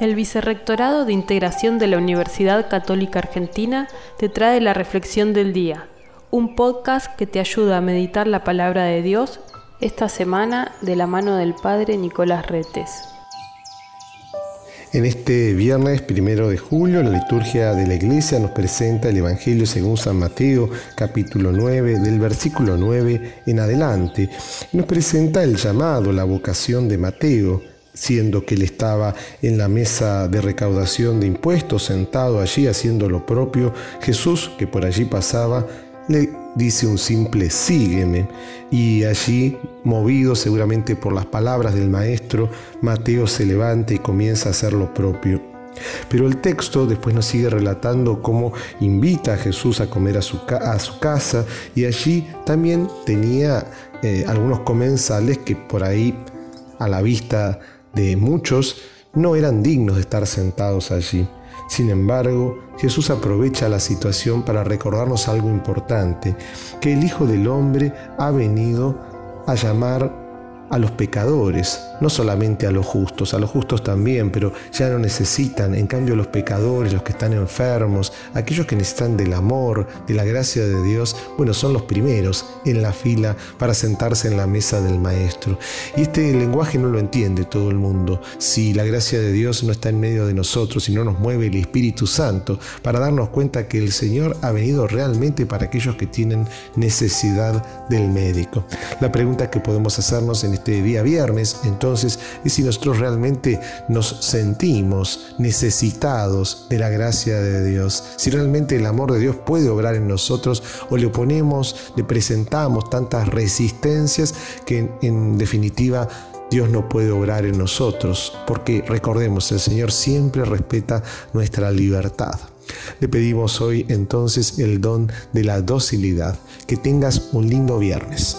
El Vicerrectorado de Integración de la Universidad Católica Argentina te trae la Reflexión del Día, un podcast que te ayuda a meditar la palabra de Dios esta semana de la mano del Padre Nicolás Retes. En este viernes primero de julio, la liturgia de la iglesia nos presenta el Evangelio según San Mateo, capítulo 9, del versículo 9 en adelante. Nos presenta el llamado, la vocación de Mateo, siendo que él estaba en la mesa de recaudación de impuestos, sentado allí haciendo lo propio, Jesús, que por allí pasaba, le dice un simple sígueme. Y allí, movido seguramente por las palabras del maestro, Mateo se levanta y comienza a hacer lo propio. Pero el texto después nos sigue relatando cómo invita a Jesús a comer a su, a su casa y allí también tenía eh, algunos comensales que por ahí a la vista de muchos no eran dignos de estar sentados allí. Sin embargo, Jesús aprovecha la situación para recordarnos algo importante, que el Hijo del Hombre ha venido a llamar a los pecadores, no solamente a los justos, a los justos también, pero ya no necesitan, en cambio los pecadores, los que están enfermos, aquellos que necesitan del amor, de la gracia de Dios, bueno, son los primeros en la fila para sentarse en la mesa del Maestro. Y este lenguaje no lo entiende todo el mundo. Si la gracia de Dios no está en medio de nosotros y no nos mueve el Espíritu Santo para darnos cuenta que el Señor ha venido realmente para aquellos que tienen necesidad del médico. La pregunta que podemos hacernos en este día viernes, entonces, es si nosotros realmente nos sentimos necesitados de la gracia de Dios, si realmente el amor de Dios puede obrar en nosotros o le oponemos, le presentamos tantas resistencias que en definitiva Dios no puede obrar en nosotros, porque recordemos, el Señor siempre respeta nuestra libertad. Le pedimos hoy entonces el don de la docilidad. Que tengas un lindo viernes.